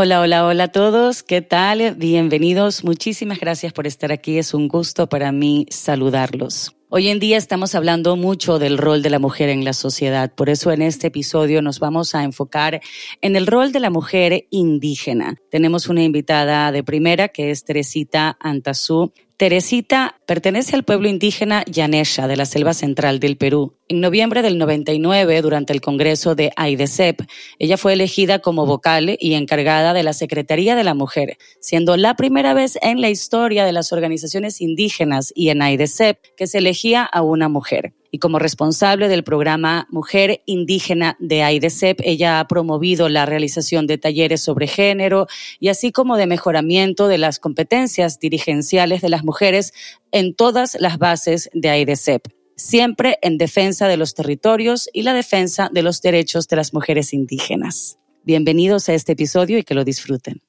Hola, hola, hola a todos. ¿Qué tal? Bienvenidos. Muchísimas gracias por estar aquí. Es un gusto para mí saludarlos. Hoy en día estamos hablando mucho del rol de la mujer en la sociedad, por eso en este episodio nos vamos a enfocar en el rol de la mujer indígena. Tenemos una invitada de primera que es Teresita Antazú. Teresita pertenece al pueblo indígena Yanesha de la selva central del Perú. En noviembre del 99, durante el Congreso de AIDESEP, ella fue elegida como vocal y encargada de la Secretaría de la Mujer, siendo la primera vez en la historia de las organizaciones indígenas y en AIDESEP que se elegía a una mujer y como responsable del programa Mujer Indígena de AIDESEP, ella ha promovido la realización de talleres sobre género y así como de mejoramiento de las competencias dirigenciales de las mujeres en todas las bases de AIDESEP, siempre en defensa de los territorios y la defensa de los derechos de las mujeres indígenas. Bienvenidos a este episodio y que lo disfruten.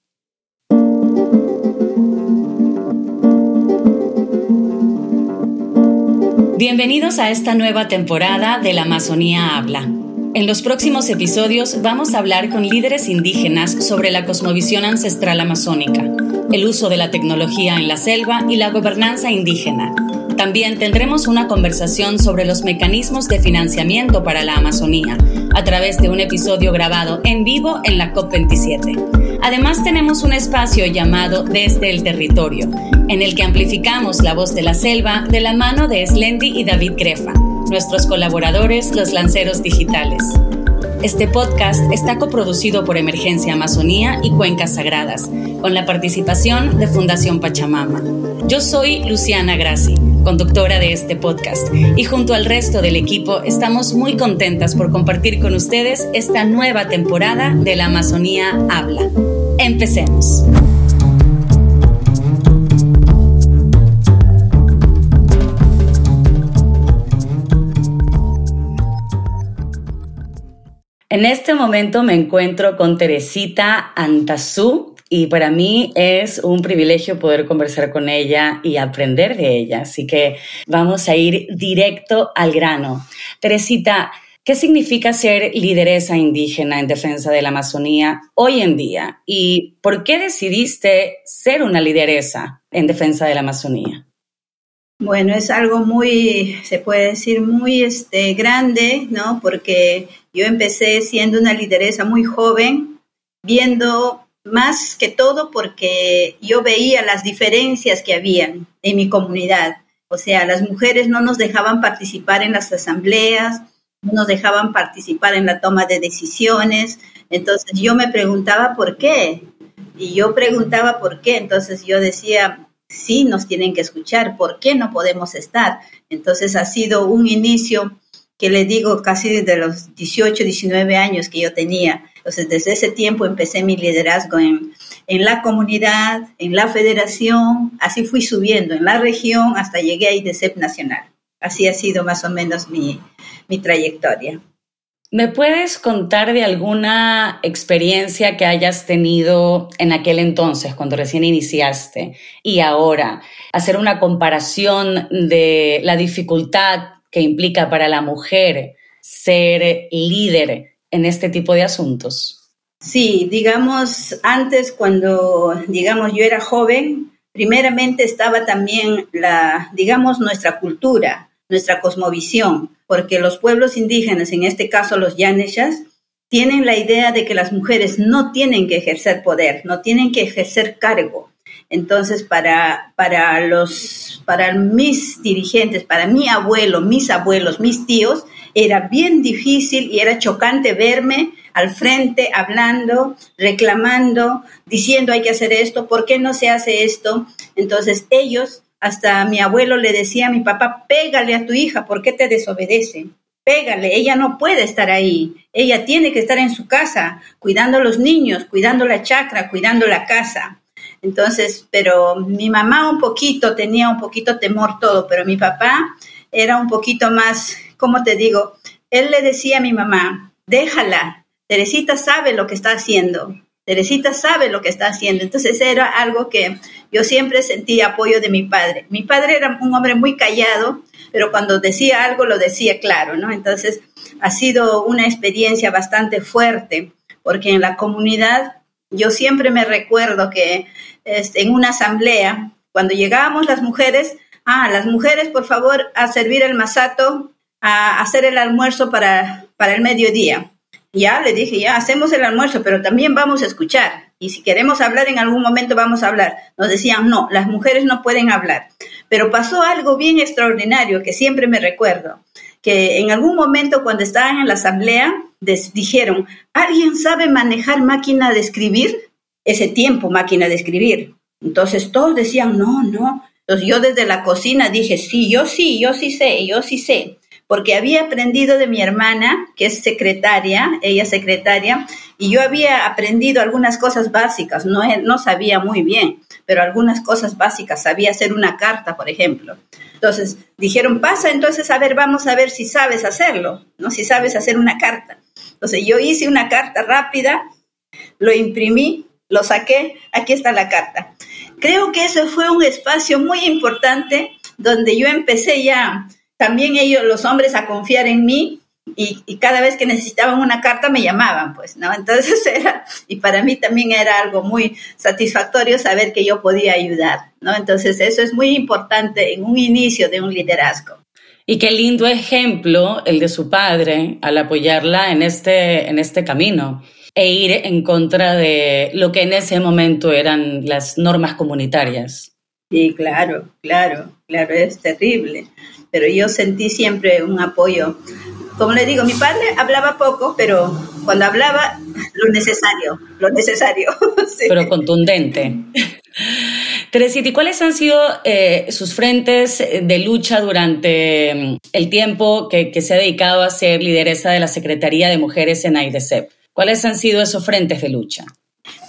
Bienvenidos a esta nueva temporada de La Amazonía Habla. En los próximos episodios vamos a hablar con líderes indígenas sobre la cosmovisión ancestral amazónica, el uso de la tecnología en la selva y la gobernanza indígena. También tendremos una conversación sobre los mecanismos de financiamiento para la Amazonía, a través de un episodio grabado en vivo en la COP27. Además tenemos un espacio llamado Desde el Territorio, en el que amplificamos la voz de la selva de la mano de Slendy y David Grefa, nuestros colaboradores los lanceros digitales. Este podcast está coproducido por Emergencia Amazonía y Cuencas Sagradas, con la participación de Fundación Pachamama. Yo soy Luciana Grassi, conductora de este podcast, y junto al resto del equipo estamos muy contentas por compartir con ustedes esta nueva temporada de la Amazonía Habla. Empecemos. En este momento me encuentro con Teresita Antazú y para mí es un privilegio poder conversar con ella y aprender de ella. Así que vamos a ir directo al grano. Teresita, ¿qué significa ser lideresa indígena en defensa de la Amazonía hoy en día? ¿Y por qué decidiste ser una lideresa en defensa de la Amazonía? Bueno, es algo muy, se puede decir, muy este, grande, ¿no? Porque yo empecé siendo una lideresa muy joven, viendo más que todo porque yo veía las diferencias que habían en mi comunidad. O sea, las mujeres no nos dejaban participar en las asambleas, no nos dejaban participar en la toma de decisiones. Entonces yo me preguntaba por qué. Y yo preguntaba por qué. Entonces yo decía, sí nos tienen que escuchar, ¿por qué no podemos estar? Entonces ha sido un inicio que le digo casi desde los 18, 19 años que yo tenía. Entonces desde ese tiempo empecé mi liderazgo en, en la comunidad, en la federación, así fui subiendo en la región hasta llegué a IDCEP Nacional. Así ha sido más o menos mi, mi trayectoria. ¿Me puedes contar de alguna experiencia que hayas tenido en aquel entonces, cuando recién iniciaste, y ahora? Hacer una comparación de la dificultad que implica para la mujer ser líder en este tipo de asuntos. Sí, digamos, antes cuando, digamos, yo era joven, primeramente estaba también la, digamos, nuestra cultura, nuestra cosmovisión porque los pueblos indígenas, en este caso los yaneshas, tienen la idea de que las mujeres no tienen que ejercer poder, no tienen que ejercer cargo. Entonces, para, para, los, para mis dirigentes, para mi abuelo, mis abuelos, mis tíos, era bien difícil y era chocante verme al frente hablando, reclamando, diciendo hay que hacer esto, ¿por qué no se hace esto? Entonces, ellos hasta mi abuelo le decía a mi papá, pégale a tu hija, ¿por qué te desobedece? Pégale, ella no puede estar ahí, ella tiene que estar en su casa, cuidando a los niños, cuidando la chacra, cuidando la casa. Entonces, pero mi mamá un poquito tenía un poquito temor todo, pero mi papá era un poquito más, ¿cómo te digo? Él le decía a mi mamá, déjala, Teresita sabe lo que está haciendo, Teresita sabe lo que está haciendo. Entonces era algo que yo siempre sentí apoyo de mi padre. Mi padre era un hombre muy callado, pero cuando decía algo lo decía claro, ¿no? Entonces ha sido una experiencia bastante fuerte, porque en la comunidad Yo siempre me recuerdo que este, en una asamblea, cuando llegábamos las mujeres, ah, las mujeres, por favor, a servir el masato, a hacer el almuerzo para, para el mediodía. Ya le dije, ya hacemos el almuerzo, pero también vamos a escuchar. Y si queremos hablar en algún momento, vamos a hablar. Nos decían, no, las mujeres no pueden hablar. Pero pasó algo bien extraordinario que siempre me recuerdo, que en algún momento cuando estaban en la asamblea, dijeron, ¿alguien sabe manejar máquina de escribir? Ese tiempo, máquina de escribir. Entonces todos decían, no, no. Entonces yo desde la cocina dije, sí, yo sí, yo sí sé, yo sí sé porque había aprendido de mi hermana, que es secretaria, ella secretaria, y yo había aprendido algunas cosas básicas, no, no sabía muy bien, pero algunas cosas básicas, sabía hacer una carta, por ejemplo. Entonces dijeron, pasa entonces a ver, vamos a ver si sabes hacerlo, ¿no? Si sabes hacer una carta. Entonces yo hice una carta rápida, lo imprimí, lo saqué, aquí está la carta. Creo que ese fue un espacio muy importante donde yo empecé ya también ellos, los hombres, a confiar en mí y, cada vez que necesitaban una carta me llamaban, pues, ¿no? Entonces era, y para mí también era algo muy satisfactorio saber que yo podía ayudar, ¿no? Entonces eso es muy importante en un inicio de un liderazgo. Y qué lindo ejemplo el de su padre al apoyarla en este, en este camino e ir en contra de lo que en ese momento eran las normas comunitarias. Sí, claro, claro, claro, es terrible pero yo sentí siempre un apoyo. Como le digo, mi padre hablaba poco, pero cuando hablaba, lo necesario, lo necesario. Pero contundente. Teresita, ¿y cuáles han sido eh, sus frentes de lucha durante mm, el tiempo que, que, se ha dedicado a ser lideresa de la Secretaría de Mujeres en AIDESEP? ¿Cuáles han sido esos frentes de lucha?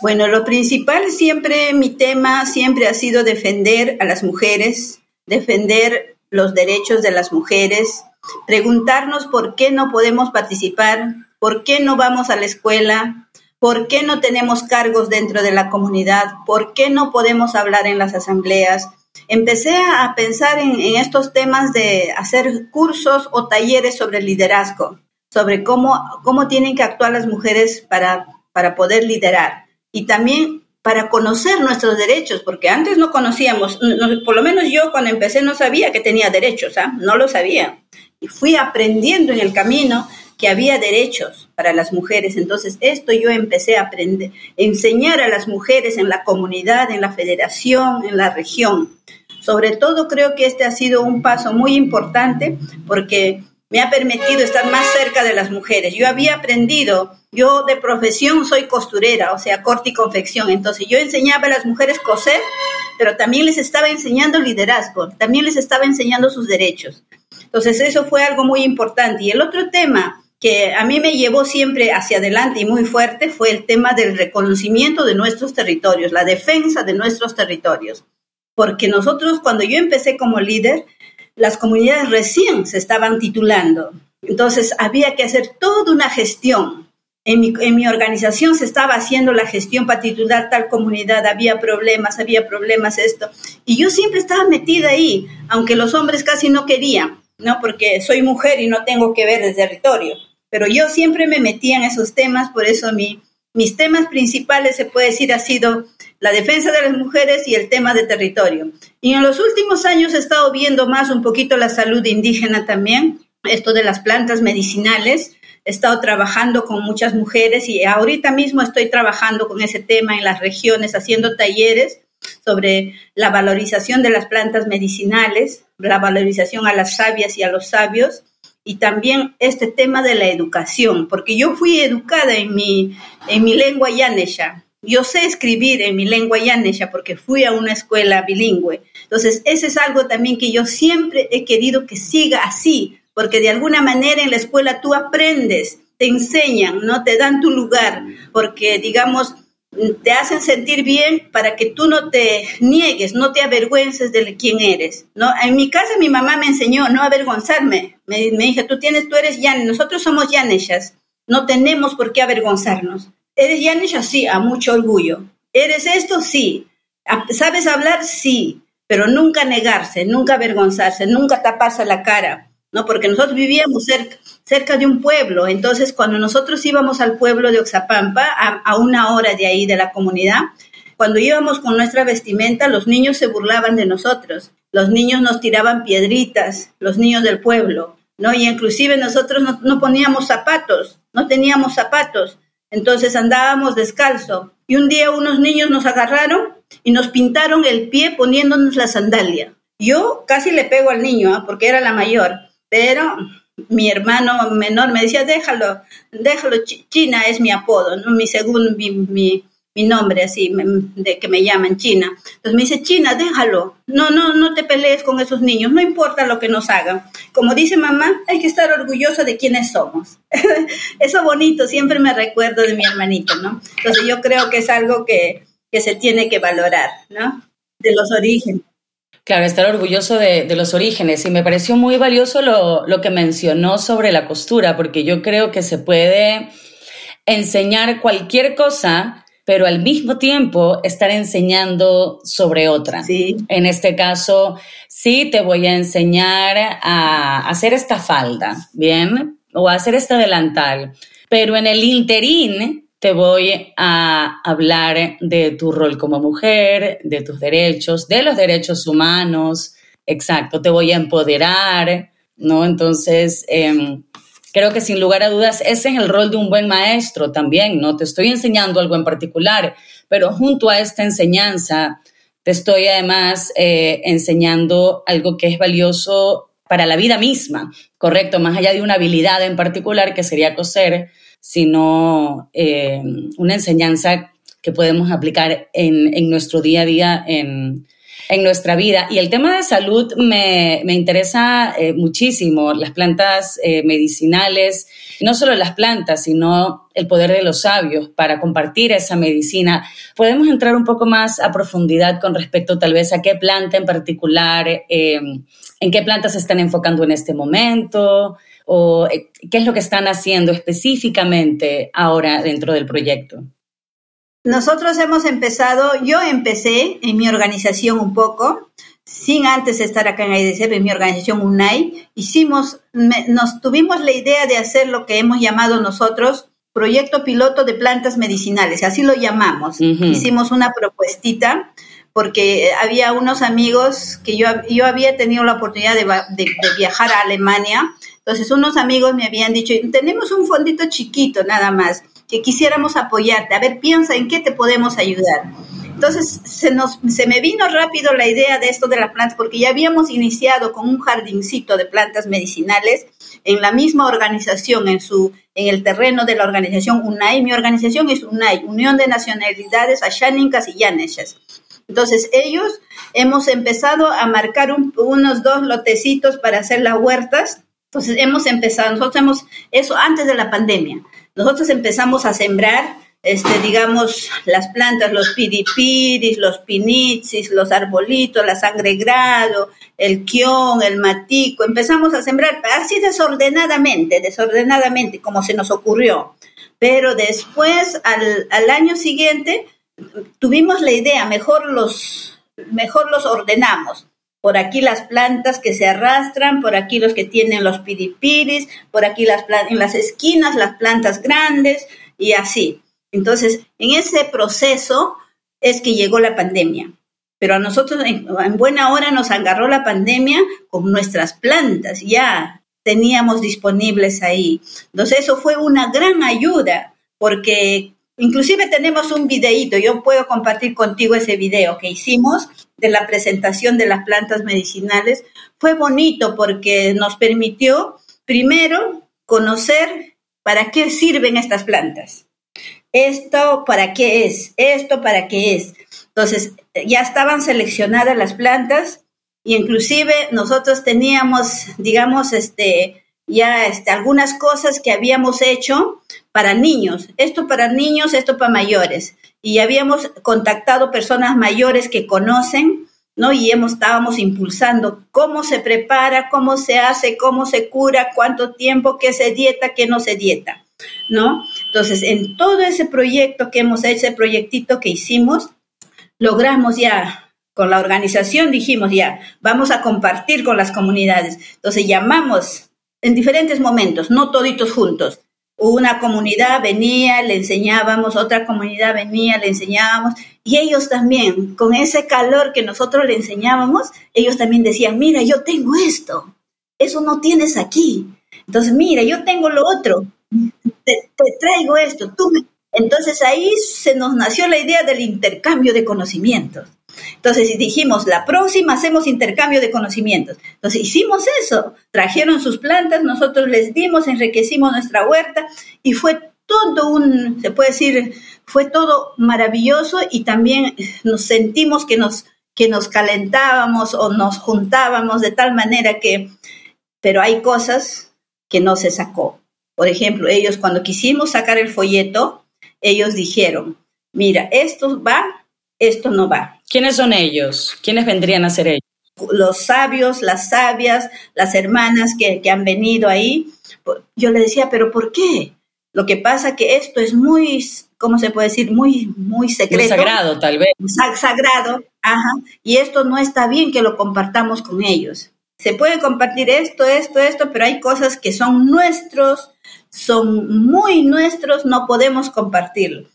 Bueno, lo principal siempre, mi tema siempre ha sido defender a las mujeres, defender los derechos de las mujeres, preguntarnos por qué no podemos participar, por qué no vamos a la escuela, por qué no tenemos cargos dentro de la comunidad, por qué no podemos hablar en las asambleas. Empecé a pensar en, estos temas de hacer cursos o talleres sobre liderazgo, sobre cómo, cómo tienen que actuar las mujeres para, para poder liderar. Y también para conocer nuestros derechos, porque antes no conocíamos, por lo menos yo cuando empecé no sabía que tenía derechos, ¿ah? no lo sabía. Y fui aprendiendo en el camino que había derechos para las mujeres. Entonces, esto yo empecé a aprender, enseñar a las mujeres en la comunidad, en la federación, en la región. Sobre todo creo que este ha sido un paso muy importante porque me ha permitido estar más cerca de las mujeres. Yo había aprendido, yo de profesión soy costurera, o sea, corte y confección, entonces yo enseñaba a las mujeres coser, pero también les estaba enseñando liderazgo, también les estaba enseñando sus derechos. Entonces eso fue algo muy importante. Y el otro tema que a mí me llevó siempre hacia adelante y muy fuerte fue el tema del reconocimiento de nuestros territorios, la defensa de nuestros territorios. Porque nosotros, cuando yo empecé como líder, las comunidades recién se estaban titulando. Entonces había que hacer toda una gestión. En mi, en mi, organización se estaba haciendo la gestión para titular tal comunidad, había problemas, había problemas esto. Y yo siempre estaba metida ahí, aunque los hombres casi no querían, ¿no? Porque soy mujer y no tengo que ver el territorio. Pero yo siempre me metía en esos temas, por eso mi, mis temas principales, se puede decir, ha sido la defensa de las mujeres y el tema de territorio. Y en los últimos años he estado viendo más un poquito la salud indígena también, esto de las plantas medicinales. He estado trabajando con muchas mujeres y ahorita mismo estoy trabajando con ese tema en las regiones, haciendo talleres sobre la valorización de las plantas medicinales, la valorización a las sabias y a los sabios, y también este tema de la educación, porque yo fui educada en mi, en mi lengua yanesha, yo sé escribir en mi lengua yanesha porque fui a una escuela bilingüe. Entonces, ese es algo también que yo siempre he querido que siga así, porque de alguna manera en la escuela tú aprendes, te enseñan, ¿no? Te dan tu lugar, porque digamos, te hacen sentir bien para que tú no te niegues, no te avergüences de quién eres, ¿no? En mi casa mi mamá me enseñó no avergonzarme. Me, me dijo, tú tienes, tú eres yan, nosotros somos yaneshas, no tenemos por qué avergonzarnos. ¿Eres Yanisha? Sí, a mucho orgullo. ¿Eres esto? Sí. ¿Sabes hablar? Sí. Pero nunca negarse, nunca avergonzarse, nunca taparse la cara. ¿no? Porque nosotros vivíamos cerca, de un pueblo, entonces cuando nosotros íbamos al pueblo de Oxapampa, a, una hora de ahí de la comunidad, cuando íbamos con nuestra vestimenta, los niños se burlaban de nosotros, los niños nos tiraban piedritas, los niños del pueblo, ¿no? Y inclusive nosotros no, no poníamos zapatos, no teníamos zapatos, entonces andábamos descalzo. Y un día unos niños nos agarraron y nos pintaron el pie poniéndonos la sandalia. Yo casi le pego al niño, ¿ah? porque era la mayor, pero mi hermano menor me decía, déjalo, déjalo, China es mi apodo, mi segundo, mi, mi nombre así, de que me llaman China. Entonces me dice, China, déjalo, no, no, no te pelees con esos niños, no importa lo que nos hagan. Como dice mamá, hay que estar orgulloso de quiénes somos. Eso bonito, siempre me recuerdo de mi hermanito, ¿no? Entonces yo creo que es algo que, que se tiene que valorar, ¿no? De los orígenes. Claro, estar orgulloso de, de, los orígenes. Y me pareció muy valioso lo, lo que mencionó sobre la costura, porque yo creo que se puede enseñar cualquier cosa pero al mismo tiempo estar enseñando sobre otra. Sí. En este caso, sí te voy a enseñar a hacer esta falda, ¿bien? O a hacer este delantal, pero en el interín te voy a hablar de tu rol como mujer, de tus derechos, de los derechos humanos, exacto, te voy a empoderar, ¿no? Entonces, eh, Creo que sin lugar a dudas ese es el rol de un buen maestro también, ¿no? Te estoy enseñando algo en particular, pero junto a esta enseñanza te estoy además eh, enseñando algo que es valioso para la vida misma, ¿correcto? Más allá de una habilidad en particular que sería coser, sino eh, una enseñanza que podemos aplicar en, en nuestro día a día en, en nuestra vida. Y el tema de salud me, interesa eh, muchísimo, las plantas eh, medicinales, no solo las plantas, sino el poder de los sabios para compartir esa medicina. ¿Podemos entrar un poco más a profundidad con respecto tal vez a qué planta en particular, em, en qué plantas se están enfocando en este momento? ¿O eh, qué es lo que están haciendo específicamente ahora dentro del proyecto? Nosotros hemos empezado, yo empecé en mi organización un poco, sin antes estar acá en IDC, en mi organización UNAI, hicimos, nos tuvimos la idea de hacer lo que hemos llamado nosotros proyecto piloto de plantas medicinales, así lo llamamos. Hicimos una propuestita porque había unos amigos que yo, yo había tenido la oportunidad de, de viajar a Alemania, entonces unos amigos me habían dicho, tenemos un fondito chiquito nada más que quisiéramos apoyarte. A ver, piensa en qué te podemos ayudar. Entonces se, nos, se me vino rápido la idea de esto de las plantas, porque ya habíamos iniciado con un jardincito de plantas medicinales en la misma organización, en, su, en el terreno de la organización UNAI. Mi organización es UNAI, Unión de Nacionalidades Ashánicas y Yaneshas. Entonces ellos hemos empezado a marcar unos dos lotecitos para hacer las huertas. Entonces hemos empezado, nosotros hemos, eso antes de la pandemia. Nosotros empezamos a sembrar, este, digamos, las plantas, los piripiris, los pinitzis, los arbolitos, la sangre grado, el quión, el matico. Empezamos a sembrar así desordenadamente, desordenadamente, como se nos ocurrió. Pero después, al, al año siguiente, tuvimos la idea, mejor los, mejor los ordenamos por aquí las plantas que se arrastran, por aquí los que tienen los piripiris, por aquí las en las esquinas las plantas grandes y así. Entonces, en ese proceso es que llegó la pandemia. Pero a nosotros en, buena hora nos agarró la pandemia con nuestras plantas, ya teníamos disponibles ahí. Entonces, eso fue una gran ayuda, porque inclusive tenemos un videíto, yo puedo compartir contigo ese video que hicimos de la presentación de las plantas medicinales fue bonito porque nos permitió primero conocer para qué sirven estas plantas. Esto para qué es, esto para qué es. Entonces, ya estaban seleccionadas las plantas y inclusive nosotros teníamos, digamos, este, ya este, algunas cosas que habíamos hecho para niños, esto para niños, esto para mayores y habíamos contactado personas mayores que conocen, ¿no? Y hemos, estábamos impulsando cómo se prepara, cómo se hace, cómo se cura, cuánto tiempo, qué se dieta, qué no se dieta, ¿no? Entonces, en todo ese proyecto que hemos hecho, ese proyectito que hicimos, logramos ya con la organización dijimos ya, vamos a compartir con las comunidades. Entonces llamamos en diferentes momentos, no toditos juntos. Una comunidad venía, le enseñábamos, otra comunidad venía, le enseñábamos, y ellos también, con ese calor que nosotros le enseñábamos, ellos también decían, mira, yo tengo esto, eso no tienes aquí. Entonces, mira, yo tengo lo otro, te, traigo esto, tú Entonces ahí se nos nació la idea del intercambio de conocimientos. Entonces dijimos, la próxima hacemos intercambio de conocimientos. Entonces hicimos eso, trajeron sus plantas, nosotros les dimos, enriquecimos nuestra huerta y fue todo un, se puede decir, fue todo maravilloso y también nos sentimos que nos, que nos calentábamos o nos juntábamos de tal manera que, pero hay cosas que no se sacó. Por ejemplo, ellos cuando quisimos sacar el folleto, ellos dijeron, mira, esto va, esto no va. ¿Quiénes son ellos? ¿Quiénes vendrían a ser ellos? Los sabios, las sabias, las hermanas que, han venido ahí. Yo le decía, pero ¿por qué? Lo que pasa que esto es muy, ¿cómo se puede decir? Muy, muy secreto. Muy sagrado, tal vez. Sagrado, ajá. Y esto no está bien que lo compartamos con ellos. Se puede compartir esto, esto, esto, pero hay cosas que son nuestros, son muy nuestros, no podemos compartirlo.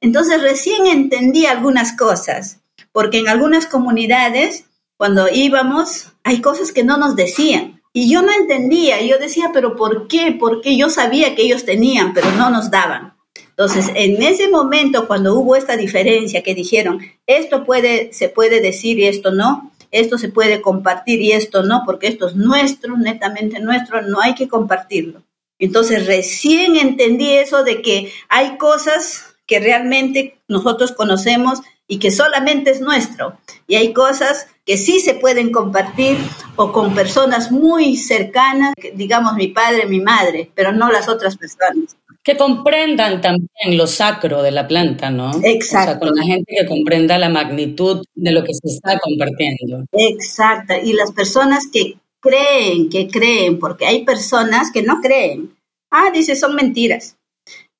Entonces recién entendí algunas cosas, porque en algunas comunidades, cuando íbamos, hay cosas que no nos decían. Y yo no entendía, yo decía, pero ¿por qué? Porque yo sabía que ellos tenían, pero no nos daban. Entonces, en ese momento, cuando hubo esta diferencia, que dijeron, esto puede, se puede decir y esto no, esto se puede compartir y esto no, porque esto es nuestro, netamente nuestro, no hay que compartirlo. Entonces recién entendí eso de que hay cosas que realmente nosotros conocemos y que solamente es nuestro. Y hay cosas que sí se pueden compartir o con personas muy cercanas, digamos mi padre, mi madre, pero no las otras personas. Que comprendan también lo sacro de la planta, ¿no? Exacto. O sea, con la gente que comprenda la magnitud de lo que se está compartiendo. Exacto. Y las personas que creen, que creen, porque hay personas que no creen. Ah, dice, son mentiras.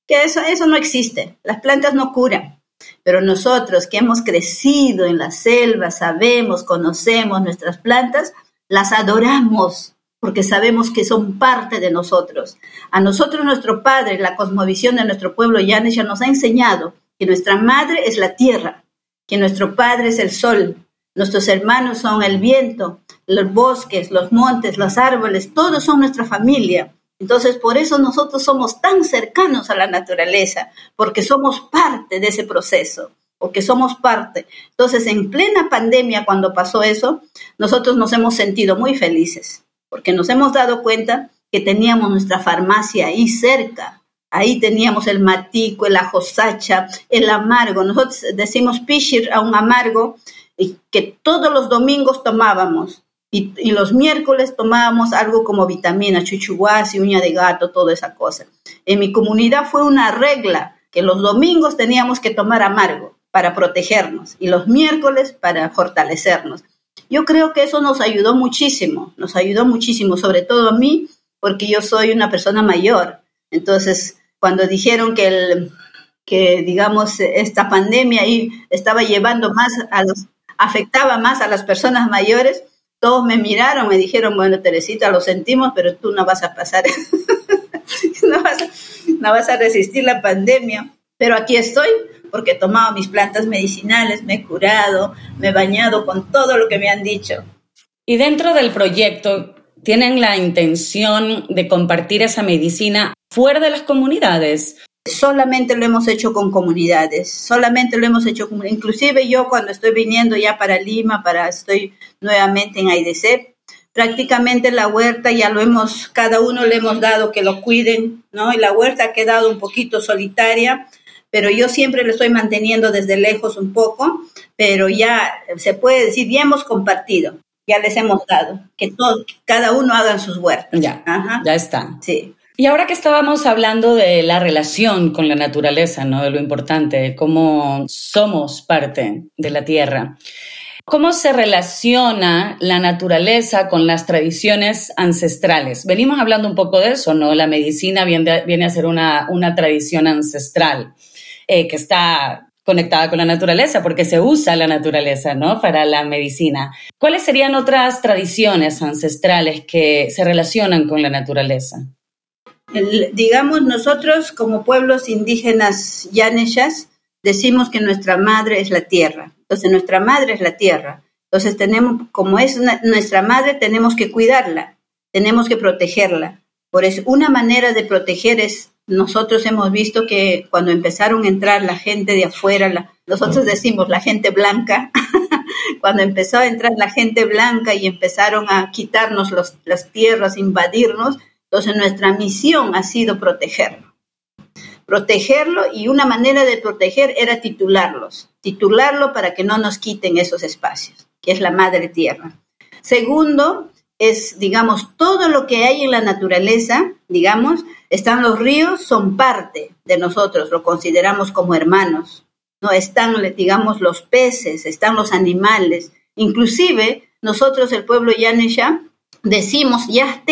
Que eso, eso no existe. Las plantas no curan. Pero nosotros que hemos crecido en la selva, sabemos, conocemos nuestras plantas, las adoramos porque sabemos que son parte de nosotros. A nosotros nuestro Padre, la cosmovisión de nuestro pueblo Yanes ya nos ha enseñado que nuestra madre es la tierra, que nuestro Padre es el sol, nuestros hermanos son el viento, los bosques, los montes, los árboles, todos son nuestra familia. Entonces, por eso nosotros somos tan cercanos a la naturaleza, porque somos parte de ese proceso, porque somos parte. Entonces, en plena pandemia, cuando pasó eso, nosotros nos hemos sentido muy felices, porque nos hemos dado cuenta que teníamos nuestra farmacia ahí cerca. Ahí teníamos el matico, el ajosacha, el amargo. Nosotros decimos pichir a un amargo que todos los domingos tomábamos. Y, los miércoles tomábamos algo como vitamina, chuchuguas y uña de gato, toda esa cosa. En mi comunidad fue una regla que los domingos teníamos que tomar amargo para protegernos y los miércoles para fortalecernos. Yo creo que eso nos ayudó muchísimo, nos ayudó muchísimo, sobre todo a mí, porque yo soy una persona mayor. Entonces, cuando dijeron que, el, que digamos, esta pandemia estaba llevando más a los, afectaba más a las personas mayores, todos me miraron, me dijeron, bueno, Teresita, lo sentimos, pero tú no vas a pasar, no, vas a, resistir la pandemia. Pero aquí estoy porque he tomado mis plantas medicinales, me he curado, me he bañado con todo lo que me han dicho. Y dentro del proyecto, ¿tienen la intención de compartir esa medicina fuera de las comunidades? Solamente lo hemos hecho con comunidades, solamente lo hemos hecho con, inclusive yo cuando estoy viniendo ya para Lima, para estoy nuevamente en AIDC, prácticamente la huerta ya lo hemos, cada uno le hemos dado que lo cuiden, ¿no? Y la huerta ha quedado un poquito solitaria, pero yo siempre lo estoy manteniendo desde lejos un poco, pero ya se puede decir, ya hemos compartido, ya les hemos dado, que todos, cada uno haga sus huertas. Ya, ya está. Sí. Y ahora que estábamos hablando de la relación con la naturaleza, ¿no? De lo importante, de cómo somos parte de la tierra. ¿Cómo se relaciona la naturaleza con las tradiciones ancestrales? Venimos hablando un poco de eso, ¿no? La medicina viene, a ser una, una tradición ancestral eh, que está conectada con la naturaleza, porque se usa la naturaleza, ¿no? Para la medicina. ¿Cuáles serían otras tradiciones ancestrales que se relacionan con la naturaleza? Digamos, nosotros como pueblos indígenas yaneshas decimos que nuestra madre es la tierra. Entonces, nuestra madre es la tierra. Entonces, tenemos, como es nuestra madre, tenemos que cuidarla, tenemos que protegerla. Por eso, una manera de proteger es nosotros hemos visto que cuando empezaron a entrar la gente de afuera, nosotros decimos la gente blanca, cuando empezó a entrar la gente blanca y empezaron a quitarnos las tierras, invadirnos, entonces nuestra misión ha sido protegerlo. Protegerlo y una manera de proteger era titularlos, titularlo para que no nos quiten esos espacios, que es la madre tierra. Segundo, es, digamos, todo lo que hay en la naturaleza, digamos, están los ríos, son parte de nosotros, lo consideramos como hermanos. No están, digamos, los peces, están los animales. Inclusive, nosotros, el pueblo Yanesha, decimos ya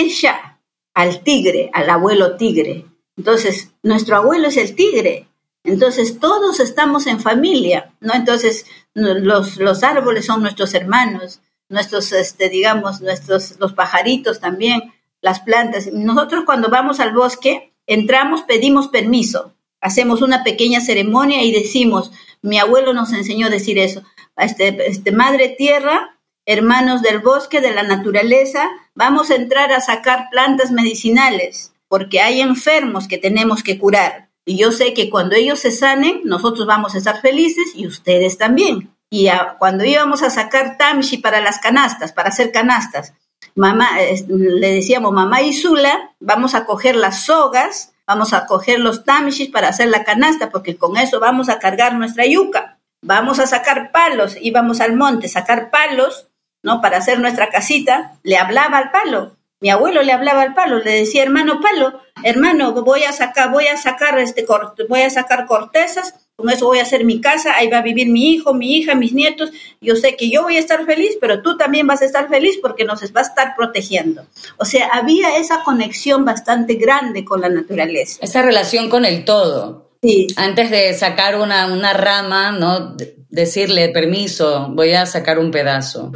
al tigre, al abuelo tigre. Entonces, nuestro abuelo es el tigre. Entonces, todos estamos en familia, ¿no? Entonces, los, los árboles son nuestros hermanos, nuestros, este, digamos, nuestros, los pajaritos también, las plantas. Nosotros cuando vamos al bosque, entramos, pedimos permiso, hacemos una pequeña ceremonia y decimos, mi abuelo nos enseñó a decir eso, este, este, madre tierra, hermanos del bosque, de la naturaleza, vamos a entrar a sacar plantas medicinales, porque hay enfermos que tenemos que curar. Y yo sé que cuando ellos se sanen, nosotros vamos a estar felices y ustedes también. Y cuando íbamos a sacar tamshi para las canastas, para hacer canastas, mamá, le decíamos, mamá y Zula, vamos a coger las sogas, vamos a coger los tamshis para hacer la canasta, porque con eso vamos a cargar nuestra yuca. Vamos a sacar palos, íbamos al monte, sacar palos, ¿no? Para hacer nuestra casita, le hablaba al palo. Mi abuelo le hablaba al palo, le decía, hermano palo, hermano, voy a sacar, voy a sacar este, voy a sacar cortezas con eso voy a hacer mi casa, ahí va a vivir mi hijo, mi hija, mis nietos. Yo sé que yo voy a estar feliz, pero tú también vas a estar feliz porque nos va a estar protegiendo. O sea, había esa conexión bastante grande con la naturaleza. Esa relación con el todo. Sí. Antes de sacar una, una rama, ¿no? decirle permiso, voy a sacar un pedazo.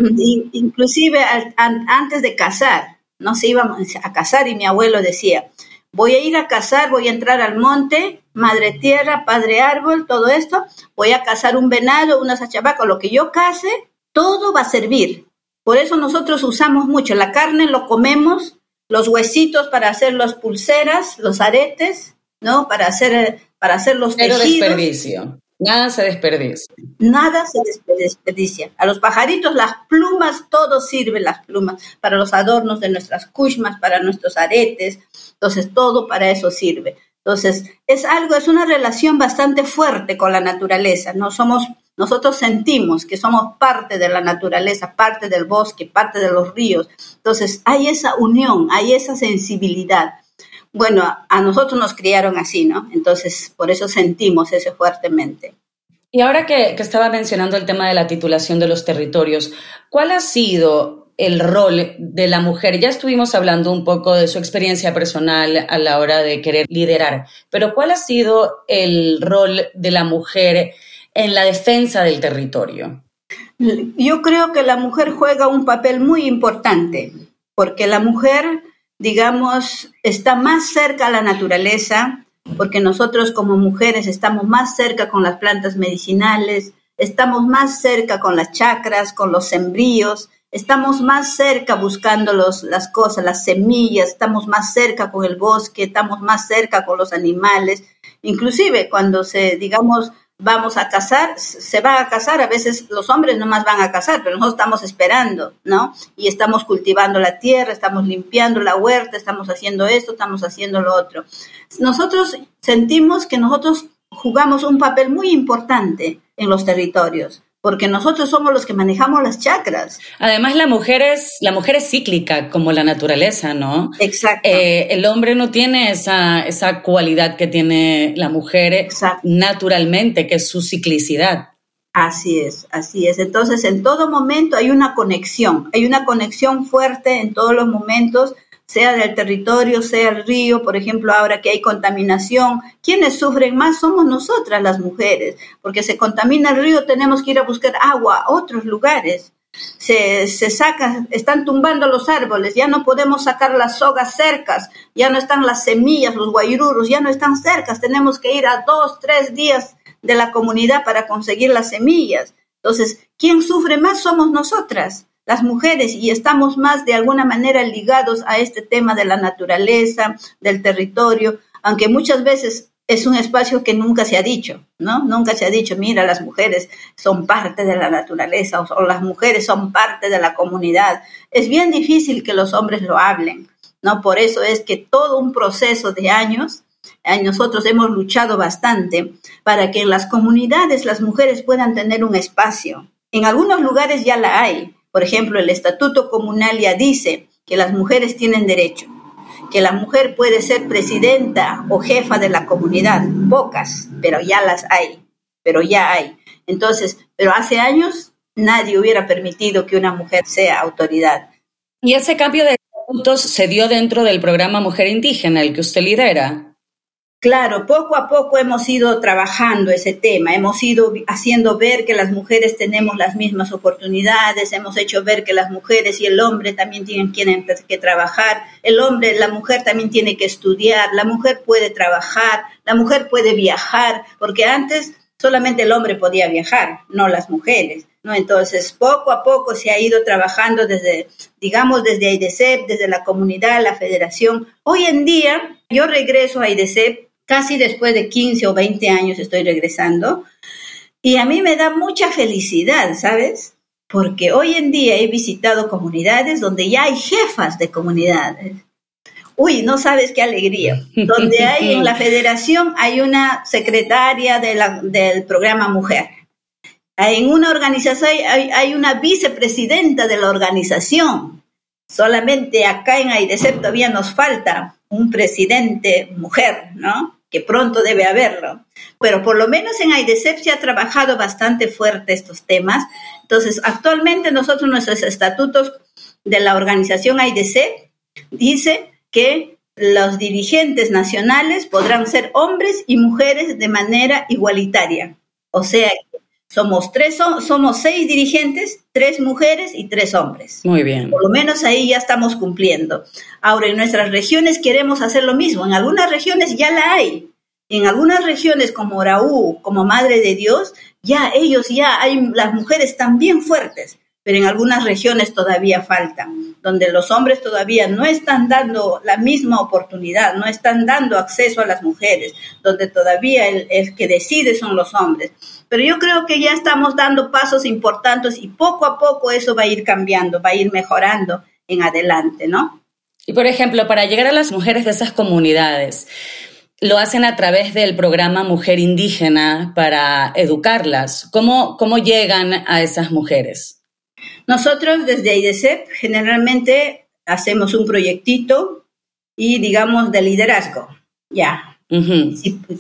Inclusive antes de casar, no se íbamos a casar y mi abuelo decía, voy a ir a cazar, voy a entrar al monte, madre tierra, padre árbol, todo esto, voy a cazar un venado, una sachabaca, lo que yo case, todo va a servir. Por eso nosotros usamos mucho la carne, lo comemos, los huesitos para hacer las pulseras, los aretes, ¿no? Para hacer, para hacer los tejidos. desperdicio. Nada se desperdicia. Nada se desperdicia. A los pajaritos las plumas, todo sirve las plumas, para los adornos de nuestras kushmas, para nuestros aretes. Entonces, todo para eso sirve. Entonces, es algo, es una relación bastante fuerte con la naturaleza. No somos, nosotros sentimos que somos parte de la naturaleza, parte del bosque, parte de los ríos. Entonces, hay esa unión, hay esa sensibilidad bueno, a nosotros nos criaron así, ¿no? Entonces, por eso sentimos eso fuertemente. Y ahora que, estaba mencionando el tema de la titulación de los territorios, ¿cuál ha sido el rol de la mujer? Ya estuvimos hablando un poco de su experiencia personal a la hora de querer liderar, pero ¿cuál ha sido el rol de la mujer en la defensa del territorio? Yo creo que la mujer juega un papel muy importante, porque la mujer digamos, está más cerca a la naturaleza, porque nosotros como mujeres estamos más cerca con las plantas medicinales, estamos más cerca con las chacras, con los sembríos, estamos más cerca buscando los, las cosas, las semillas, estamos más cerca con el bosque, estamos más cerca con los animales. Inclusive cuando se, digamos, vamos a casar, se va a casar, a veces los hombres no más van a casar, pero nosotros estamos esperando, ¿no? Y estamos cultivando la tierra, estamos limpiando la huerta, estamos haciendo esto, estamos haciendo lo otro. Nosotros sentimos que nosotros jugamos un papel muy importante en los territorios porque nosotros somos los que manejamos las chakras. Además, la mujer es, la mujer es cíclica, como la naturaleza, ¿no? Exacto. Eh, el hombre no tiene esa, esa cualidad que tiene la mujer naturalmente, que es su ciclicidad. Así es, así es. Entonces, en todo momento hay una conexión, hay una conexión fuerte en todos los momentos. Sea del territorio, sea el río, por ejemplo, ahora que hay contaminación, quienes sufren más somos nosotras las mujeres, porque se contamina el río, tenemos que ir a buscar agua a otros lugares. Se, se están tumbando los árboles, ya no podemos sacar las sogas cercas, ya no están las semillas, los guairurus, ya no están cercas, tenemos que ir a dos, tres días de la comunidad para conseguir las semillas. Entonces, ¿quién sufre más somos nosotras? Las mujeres y estamos más de alguna manera ligados a este tema de la naturaleza, del territorio, aunque muchas veces es un espacio que nunca se ha dicho, ¿no? Nunca se ha dicho, mira, las mujeres son parte de la naturaleza o, las mujeres son parte de la comunidad. Es bien difícil que los hombres lo hablen, ¿no? Por eso es que todo un proceso de años, eh, nosotros hemos luchado bastante para que en las comunidades las mujeres puedan tener un espacio. En algunos lugares ya la hay, por ejemplo, el Estatuto Comunal ya dice que las mujeres tienen derecho, que la mujer puede ser presidenta o jefa de la comunidad, pocas, pero ya las hay, pero ya hay. Entonces, pero hace años nadie hubiera permitido que una mujer sea autoridad. Y ese cambio de estatutos se dio dentro del programa Mujer Indígena, el que usted lidera. Claro, poco a poco hemos ido trabajando ese tema, hemos ido haciendo ver que las mujeres tenemos las mismas oportunidades, hemos hecho ver que las mujeres y el hombre también tienen, que trabajar, el hombre, la mujer también tiene que estudiar, la mujer puede trabajar, la mujer puede viajar, porque antes solamente el hombre podía viajar, no las mujeres. ¿no? Entonces, poco a poco se ha ido trabajando desde, digamos, desde AIDESEP, desde la comunidad, la federación. Hoy en día, yo regreso a AIDESEP casi después de 15 o 20 años estoy regresando. Y a mí me da mucha felicidad, ¿sabes? Porque hoy en día he visitado comunidades donde ya hay jefas de comunidades. Uy, no sabes qué alegría. Donde hay en la federación hay una secretaria del programa Mujer. En una organización hay, hay, una vicepresidenta de la organización. Solamente acá en AIDESEP todavía nos falta un presidente mujer, ¿no? Que pronto debe haberlo. Pero por lo menos en AIDESEP se ha trabajado bastante fuerte estos temas. Entonces, actualmente nosotros, nuestros estatutos de la organización AIDESEP dice que los dirigentes nacionales podrán ser hombres y mujeres de manera igualitaria. O sea, somos tres, somos seis dirigentes, tres mujeres y tres hombres. Muy bien. Por lo menos ahí ya estamos cumpliendo. Ahora, en nuestras regiones queremos hacer lo mismo. En algunas regiones ya la hay. En algunas regiones como Oraú, como Madre de Dios, ya ellos ya hay, las mujeres también fuertes pero en algunas regiones todavía falta, donde los hombres todavía no están dando la misma oportunidad, no están dando acceso a las mujeres, donde todavía el, que decide son los hombres. Pero yo creo que ya estamos dando pasos importantes y poco a poco eso va a ir cambiando, va a ir mejorando en adelante, ¿no? Y por ejemplo, para llegar a las mujeres de esas comunidades, lo hacen a través del programa Mujer Indígena para educarlas. ¿Cómo, cómo llegan a esas mujeres? Nosotros desde AIDESEP generalmente hacemos un proyectito y digamos de liderazgo, ya.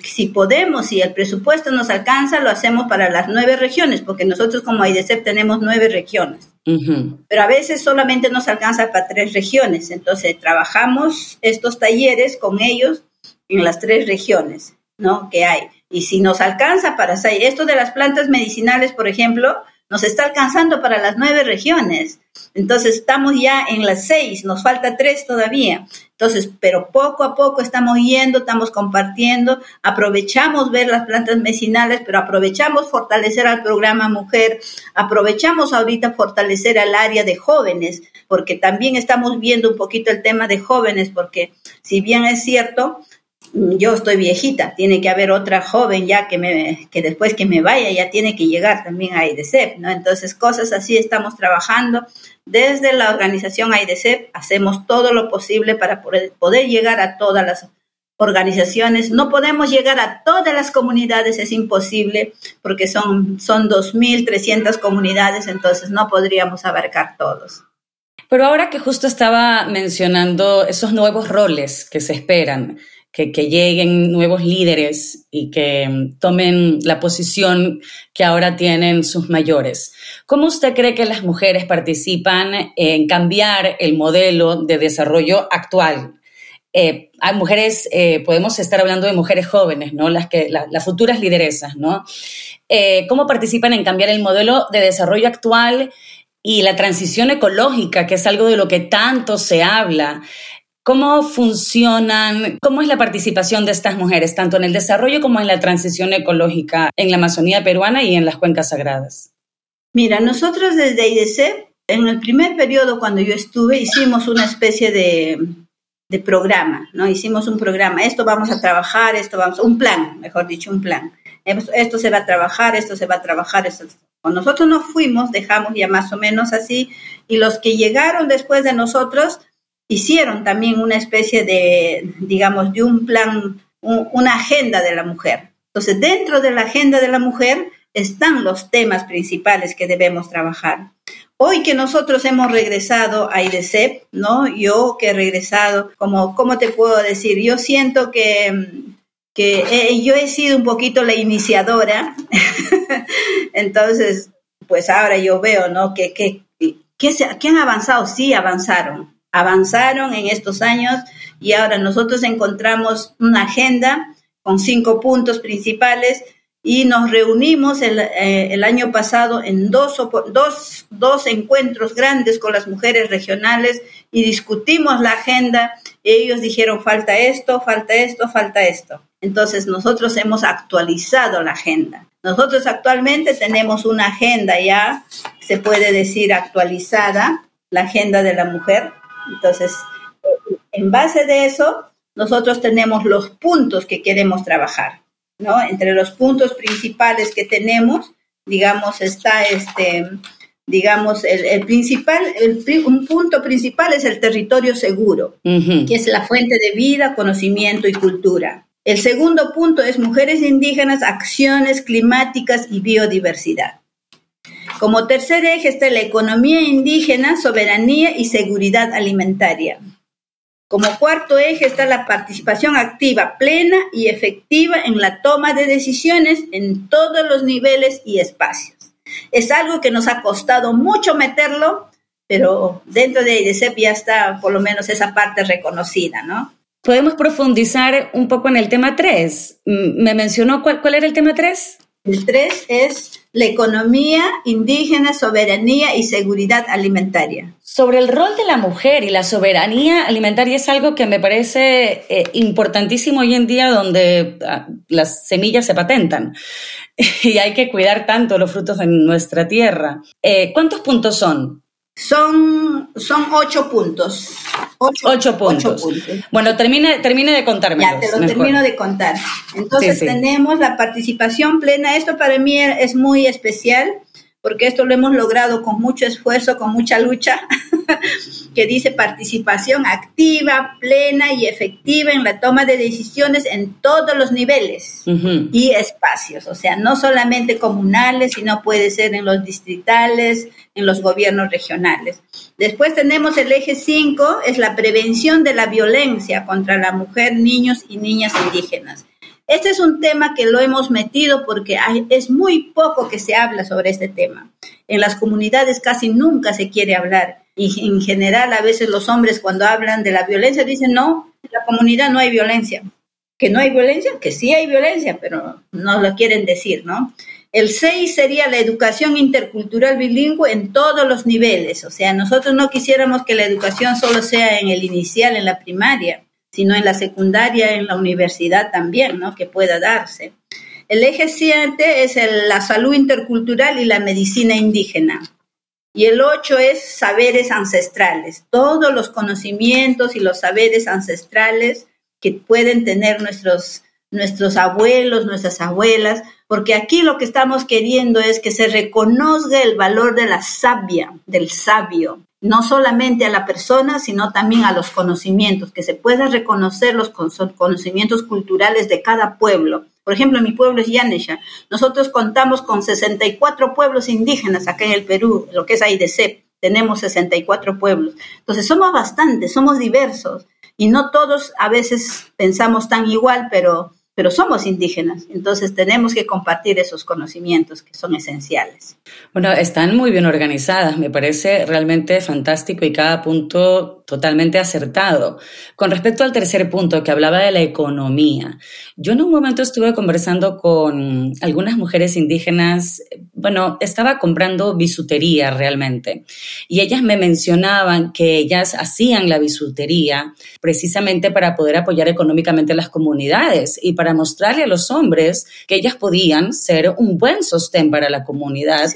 si, podemos, si el presupuesto nos alcanza, lo hacemos para las nueve regiones, porque nosotros como AIDESEP tenemos nueve regiones. Pero a veces solamente nos alcanza para tres regiones. Entonces trabajamos estos talleres con ellos en las tres regiones, ¿no? Que hay. Y si nos alcanza para esto de las plantas medicinales, por ejemplo, nos está alcanzando para las nueve regiones. Entonces estamos ya en las seis, nos falta tres todavía. Entonces, pero poco a poco estamos yendo, estamos compartiendo, aprovechamos ver las plantas medicinales, pero aprovechamos fortalecer al programa Mujer, aprovechamos ahorita fortalecer al área de jóvenes, porque también estamos viendo un poquito el tema de jóvenes, porque si bien es cierto, yo estoy viejita, tiene que haber otra joven ya que, me, que después que me vaya ya tiene que llegar también a AIDESEP, ¿no? Entonces, cosas así estamos trabajando. Desde la organización AIDESEP hacemos todo lo posible para poder, poder llegar a todas las organizaciones. No podemos llegar a todas las comunidades, es imposible, porque son, son 2.300 comunidades, entonces no podríamos abarcar todos. Pero ahora que justo estaba mencionando esos nuevos roles que se esperan, que, lleguen nuevos líderes y que mm, tomen la posición que ahora tienen sus mayores. ¿Cómo usted cree que las mujeres participan en cambiar el modelo de desarrollo actual? Eh, hay mujeres, eh, podemos estar hablando de mujeres jóvenes, ¿no? Las, que, las futuras lideresas, ¿no? Eh, ¿Cómo participan en cambiar el modelo de desarrollo actual y la transición ecológica, que es algo de lo que tanto se habla? ¿Cómo funcionan, cómo es la participación de estas mujeres, tanto en el desarrollo como en la transición ecológica en la Amazonía peruana y en las cuencas sagradas? Mira, nosotros desde IDC, en el primer periodo cuando yo estuve, hicimos una especie de, de programa, ¿no? Hicimos un programa, esto vamos a trabajar, esto vamos, un plan, mejor dicho, un plan. Esto se va a trabajar, esto se va a trabajar, esto. Nosotros nos fuimos, dejamos ya más o menos así, y los que llegaron después de nosotros, hicieron también una especie de, digamos, de un plan, una agenda de la mujer. Entonces, dentro de la agenda de la mujer están los temas principales que debemos trabajar. Hoy que nosotros hemos regresado a IDCEP, ¿no? Yo que he regresado, como, ¿cómo te puedo decir? Yo siento que, que yo he sido un poquito la iniciadora, entonces, pues ahora yo veo, ¿no? Que, que, que han avanzado, sí avanzaron, avanzaron en estos años y ahora nosotros encontramos una agenda con cinco puntos principales y nos reunimos el, eh, año pasado en dos, dos, dos, encuentros grandes con las mujeres regionales y discutimos la agenda. ellos dijeron, falta esto, falta esto, falta esto. Entonces nosotros hemos actualizado la agenda. Nosotros actualmente tenemos una agenda ya, se puede decir actualizada, la agenda de la mujer, entonces, en base de eso, nosotros tenemos los puntos que queremos trabajar, ¿no? Entre los puntos principales que tenemos, digamos, está este, digamos, el, principal, un punto principal es el territorio seguro, que es la fuente de vida, conocimiento y cultura. El segundo punto es mujeres indígenas, acciones climáticas y biodiversidad. Como tercer eje está la economía indígena, soberanía y seguridad alimentaria. Como cuarto eje está la participación activa, plena y efectiva en la toma de decisiones en todos los niveles y espacios. Es algo que nos ha costado mucho meterlo, pero dentro de IDCEP ya está por lo menos esa parte reconocida, ¿no? Podemos profundizar un poco en el tema 3. ¿Me mencionó cuál, cuál era el tema 3? El 3 es la economía indígena, soberanía y seguridad alimentaria. Sobre el rol de la mujer y la soberanía alimentaria es algo que me parece eh, importantísimo hoy en día donde ah, las semillas se patentan y hay que cuidar tanto los frutos de nuestra tierra. Eh, ¿Cuántos puntos son? Son, son ocho puntos. Ocho, puntos. Bueno, termine, termine de contarme. Ya, te lo termino de contar. Entonces tenemos la participación plena. Esto para mí es muy especial porque esto lo hemos logrado con mucho esfuerzo, con mucha lucha, que dice participación activa, plena y efectiva en la toma de decisiones en todos los niveles y espacios, o sea, no solamente comunales, sino puede ser en los distritales, en los gobiernos regionales. Después tenemos el eje 5, es la prevención de la violencia contra la mujer, niños y niñas indígenas. Este es un tema que lo hemos metido porque es muy poco que se habla sobre este tema. En las comunidades casi nunca se quiere hablar y en general a veces los hombres cuando hablan de la violencia dicen, no, en la comunidad no hay violencia. Que no hay violencia, que sí hay violencia, pero no lo quieren decir, ¿no? El 6 sería la educación intercultural bilingüe en todos los niveles. O sea, nosotros no quisiéramos que la educación solo sea en el inicial, en la primaria sino en la secundaria, en la universidad también, ¿no? Que pueda darse. El eje 7 es la salud intercultural y la medicina indígena. Y el 8 es saberes ancestrales, todos los conocimientos y los saberes ancestrales que pueden tener nuestros, nuestros abuelos, nuestras abuelas, porque aquí lo que estamos queriendo es que se reconozca el valor de la sabia, del sabio, no solamente a la persona, sino también a los conocimientos, que se pueda reconocer los conocimientos culturales de cada pueblo. Por ejemplo, mi pueblo es Yanesha. Nosotros contamos con 64 pueblos indígenas acá en el Perú, lo que es AIDC. Tenemos 64 pueblos. Entonces, somos bastantes, somos diversos. y no todos a veces pensamos tan igual, pero pero somos indígenas, entonces tenemos que compartir esos conocimientos que son esenciales. Bueno, están muy bien organizadas, me parece realmente fantástico y cada punto totalmente acertado. Con respecto al tercer punto que hablaba de la economía, yo en un momento estuve conversando con algunas mujeres indígenas, bueno, estaba comprando bisutería realmente, y ellas me mencionaban que ellas hacían la bisutería precisamente para poder apoyar económicamente a las comunidades y para mostrarle a los hombres que ellas podían ser un buen sostén para la comunidad.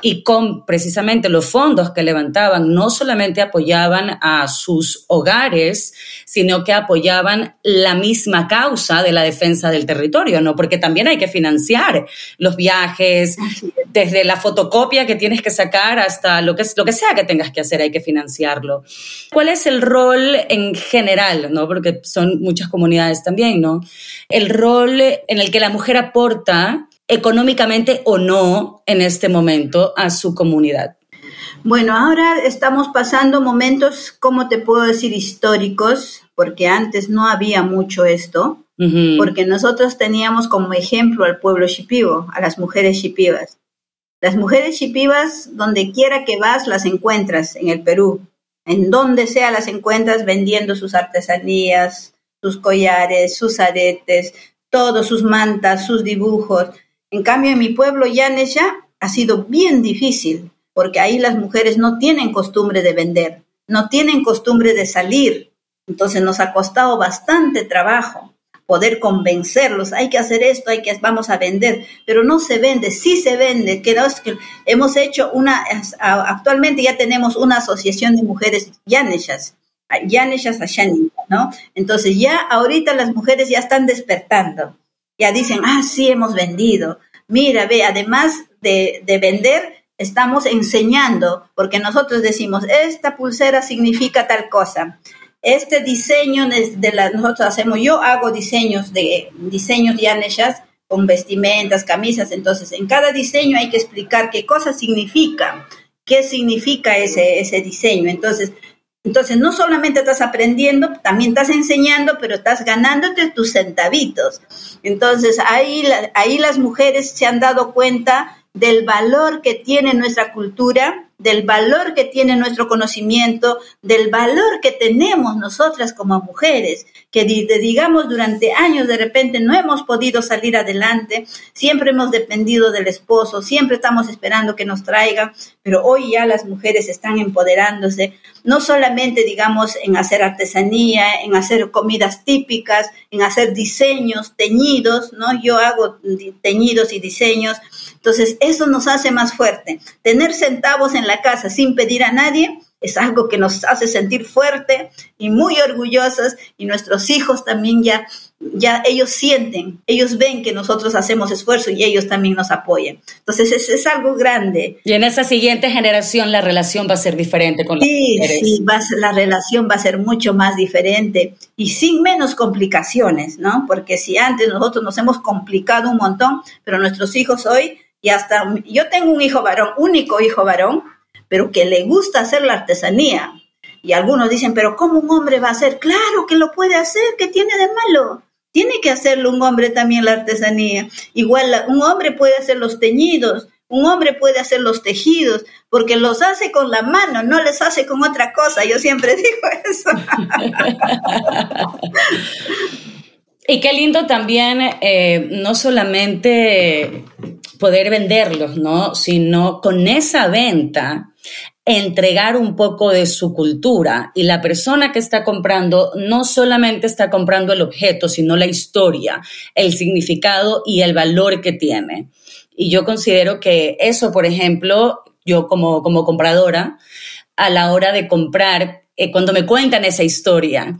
Y con precisamente los fondos que levantaban, no solamente apoyaban a sus hogares, sino que apoyaban la misma causa de la defensa del territorio, ¿no? Porque también hay que financiar los viajes, desde la fotocopia que tienes que sacar hasta lo que, lo que sea que tengas que hacer, hay que financiarlo. ¿Cuál es el rol en general, ¿no? Porque son muchas comunidades también, ¿no? El rol en el que la mujer aporta económicamente o no en este momento a su comunidad. Bueno, ahora estamos pasando momentos, como te puedo decir, históricos, porque antes no había mucho esto, porque nosotros teníamos como ejemplo al pueblo shipibo, a las mujeres shipibas. Las mujeres shipibas, donde quiera que vas, las encuentras en el Perú. En donde sea las encuentras vendiendo sus artesanías, sus collares, sus aretes, todos sus mantas, sus dibujos. En cambio, en mi pueblo, Yanesha, ha sido bien difícil, porque ahí las mujeres no tienen costumbre de vender, no tienen costumbre de salir. Entonces nos ha costado bastante trabajo poder convencerlos, hay que hacer esto, hay que vamos a vender, pero no se vende, sí se vende, que, hemos hecho una actualmente ya tenemos una asociación de mujeres yaneshas, yaneshas Ashani, ¿no? Entonces ya ahorita las mujeres ya están despertando ya dicen, ah, sí, hemos vendido. Mira, ve, además de, vender, estamos enseñando, porque nosotros decimos, esta pulsera significa tal cosa. Este diseño de la, nosotros hacemos, yo hago diseños de diseños de aneshas con vestimentas, camisas, entonces en cada diseño hay que explicar qué cosa significa, qué significa ese, ese diseño. Entonces, entonces, no solamente estás aprendiendo, también estás enseñando, pero estás ganándote tus centavitos. Entonces, ahí, ahí las mujeres se han dado cuenta del valor que tiene nuestra cultura del valor que tiene nuestro conocimiento, del valor que tenemos nosotras como mujeres, que digamos durante años de repente no hemos podido salir adelante, siempre hemos dependido del esposo, siempre estamos esperando que nos traiga, pero hoy ya las mujeres están empoderándose, no solamente digamos en hacer artesanía, en hacer comidas típicas, en hacer diseños, teñidos, ¿no? Yo hago teñidos y diseños, entonces eso nos hace más fuerte. Tener centavos en casa sin pedir a nadie es algo que nos hace sentir fuerte y muy orgullosas y nuestros hijos también ya ya ellos sienten, ellos ven que nosotros hacemos esfuerzo y ellos también nos apoyan. Entonces es, es algo grande. Y en esa siguiente generación la relación va a ser diferente con sí, Sí, va la relación va a ser mucho más diferente y sin menos complicaciones, ¿no? Porque si antes nosotros nos hemos complicado un montón, pero nuestros hijos hoy, y hasta yo tengo un hijo varón, único hijo varón, pero que le gusta hacer la artesanía. Y algunos dicen, pero ¿cómo un hombre va a hacer? Claro que lo puede hacer, ¿qué tiene de malo? Tiene que hacerlo un hombre también la artesanía. Igual un hombre puede hacer los teñidos, un hombre puede hacer los tejidos, porque los hace con la mano, no les hace con otra cosa. Yo siempre digo eso. y qué lindo también, eh, no solamente poder venderlos, ¿no? Sino con esa venta entregar un poco de su cultura y la persona que está comprando no solamente está comprando el objeto, sino la historia, el significado y el valor que tiene. Y yo considero que eso, por ejemplo, yo como, como compradora, a la hora de comprar, eh, cuando me cuentan esa historia,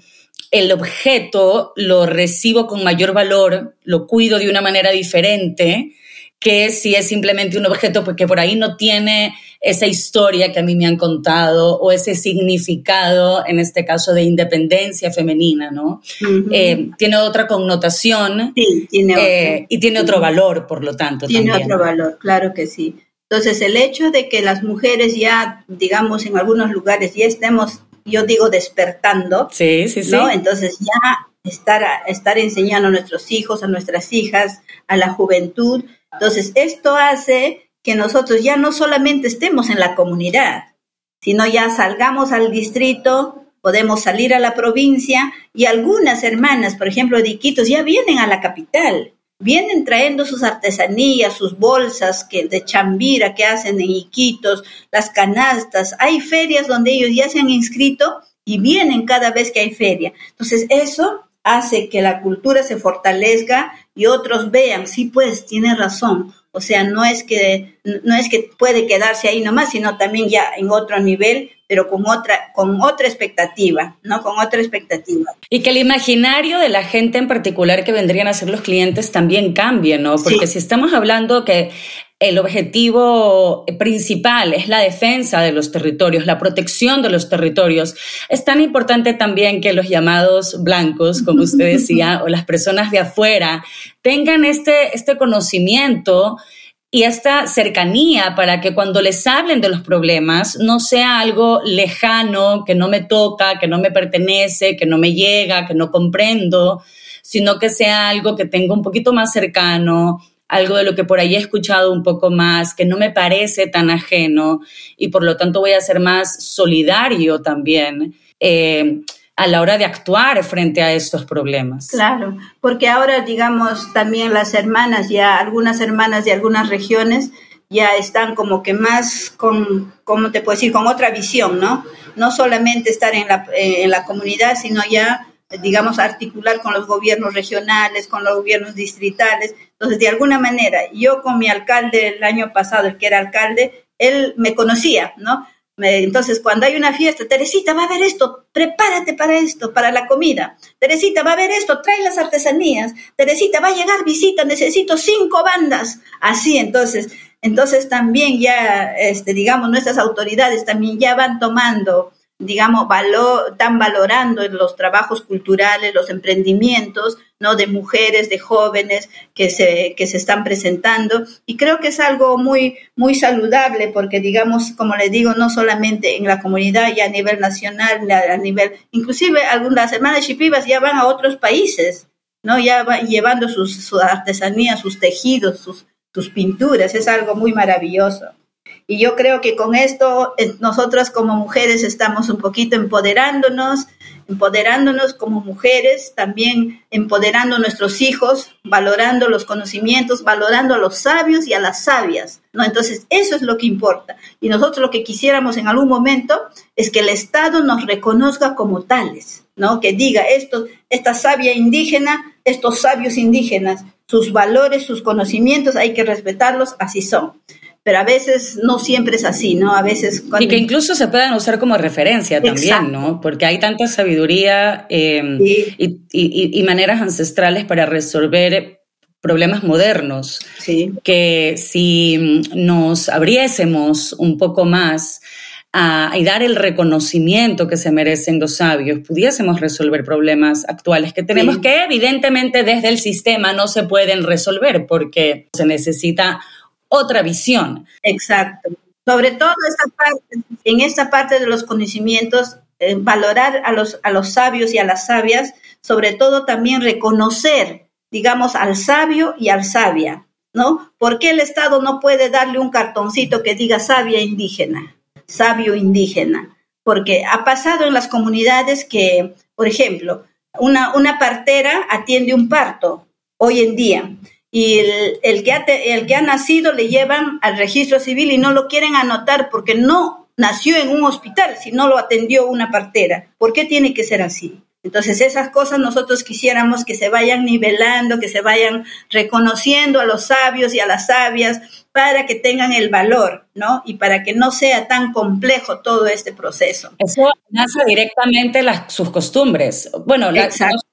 el objeto lo recibo con mayor valor, lo cuido de una manera diferente que si es simplemente un objeto porque por ahí no tiene esa historia que a mí me han contado o ese significado, en este caso de independencia femenina, ¿no? Eh, tiene otra connotación sí, tiene eh, y tiene otro valor, por lo tanto. Tiene otro valor, claro que sí. Entonces, el hecho de que las mujeres ya, digamos, en algunos lugares ya estemos yo digo despertando. Sí, sí, sí. ¿no? Entonces ya estar, estar enseñando a nuestros hijos, a nuestras hijas, a la juventud. Entonces esto hace que nosotros ya no solamente estemos en la comunidad, sino ya salgamos al distrito, podemos salir a la provincia y algunas hermanas, por ejemplo, de Iquitos, ya vienen a la capital, vienen trayendo sus artesanías, sus bolsas que, de chambira que hacen en Iquitos, las canastas. Hay ferias donde ellos ya se han inscrito y vienen cada vez que hay feria. Entonces, eso hace que la cultura se fortalezca y otros vean, sí, pues, tiene razón. O sea, no es que no es que puede quedarse ahí nomás, sino también ya en otro nivel, pero con otra con otra expectativa, ¿no? Con otra expectativa. Y que el imaginario de la gente en particular que vendrían a ser los clientes también cambie, ¿no? Porque si estamos hablando que el objetivo principal es la defensa de los territorios, la protección de los territorios. Es tan importante también que los llamados blancos, como usted decía, o las personas de afuera, tengan este, este conocimiento y esta cercanía para que cuando les hablen de los problemas no sea algo lejano, que no me toca, que no me pertenece, que no me llega, que no comprendo, sino que sea algo que tenga un poquito más cercano, algo de lo que por ahí he escuchado un poco más, que no me parece tan ajeno y por lo tanto voy a ser más solidario también. Eh, a la hora de actuar frente a estos problemas. Claro, porque ahora, digamos, también las hermanas, ya algunas hermanas de algunas regiones ya están como que más con, ¿cómo te puedo decir?, con otra visión, ¿no? No solamente estar en la, eh, en la comunidad, sino ya digamos, articular con los gobiernos regionales, con los gobiernos distritales. Entonces, de alguna manera, yo con mi alcalde el año pasado, el que era alcalde, él me conocía, ¿no? Entonces, cuando hay una fiesta, Teresita, va a haber esto, prepárate para esto, para la comida. Teresita, va a haber esto, trae las artesanías. Teresita, va a llegar visita, necesito cinco bandas. Así, entonces, entonces también ya, este, digamos, nuestras autoridades también ya van tomando digamos, valor, están valorando los trabajos culturales, los emprendimientos, ¿no? De mujeres, de jóvenes que se, que se están presentando. Y creo que es algo muy, muy saludable porque, digamos, como le digo, no solamente en la comunidad, ya a nivel nacional, a nivel, inclusive algunas hermanas chipivas ya van a otros países, ¿no? Ya van llevando sus, su artesanías, sus tejidos, sus pinturas. Es algo muy maravilloso. Y yo creo que con esto eh, nosotras como mujeres estamos un poquito empoderándonos, empoderándonos como mujeres, también empoderando a nuestros hijos, valorando los conocimientos, valorando a los sabios y a las sabias, ¿no? Entonces, eso es lo que importa. Y nosotros lo que quisiéramos en algún momento es que el Estado nos reconozca como tales, ¿no? Que diga esto, esta sabia indígena, estos sabios indígenas, sus valores, sus conocimientos, hay que respetarlos, así son pero a veces no siempre es así, ¿no? A veces... Y que incluso se puedan usar como referencia también, ¿no? Porque hay tanta sabiduría em, y, maneras ancestrales para resolver problemas modernos, sí. que si nos abriésemos un poco más a, y dar el reconocimiento que se merecen los sabios, pudiésemos resolver problemas actuales que tenemos que evidentemente desde el sistema no se pueden resolver porque se necesita otra visión. Exacto. Sobre todo en esta parte de los conocimientos, eh, valorar a los, a los sabios y a las sabias, sobre todo también reconocer, digamos, al sabio y al sabia, ¿no? ¿Por qué el Estado no puede darle un cartoncito que diga sabia indígena, sabio indígena? Porque ha pasado en las comunidades que, por ejemplo, una, una partera atiende un parto hoy en día y el, que ha, el que ha nacido le llevan al registro civil y no lo quieren anotar porque no nació en un hospital, sino lo atendió una partera. ¿Por qué tiene que ser así? Entonces esas cosas nosotros quisiéramos que se vayan nivelando, que se vayan reconociendo a los sabios y a las sabias para que tengan el valor, ¿no? Y para que no sea tan complejo todo este proceso. Eso nace directamente las, sus costumbres. Bueno, la,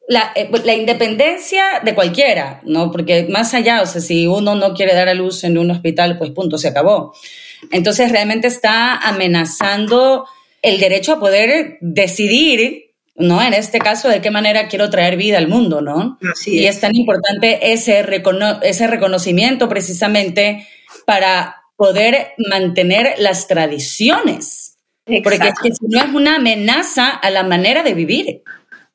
la, eh, la, independencia de cualquiera, ¿no? Porque más allá, o sea, si uno no quiere dar a luz en un hospital, pues punto, se acabó. Entonces realmente está amenazando el derecho a poder decidir ¿no? En este caso, de qué manera quiero traer vida al mundo, ¿no? Y es tan importante ese, ese reconocimiento precisamente para poder mantener las tradiciones Porque es que si no es una amenaza a la manera de vivir.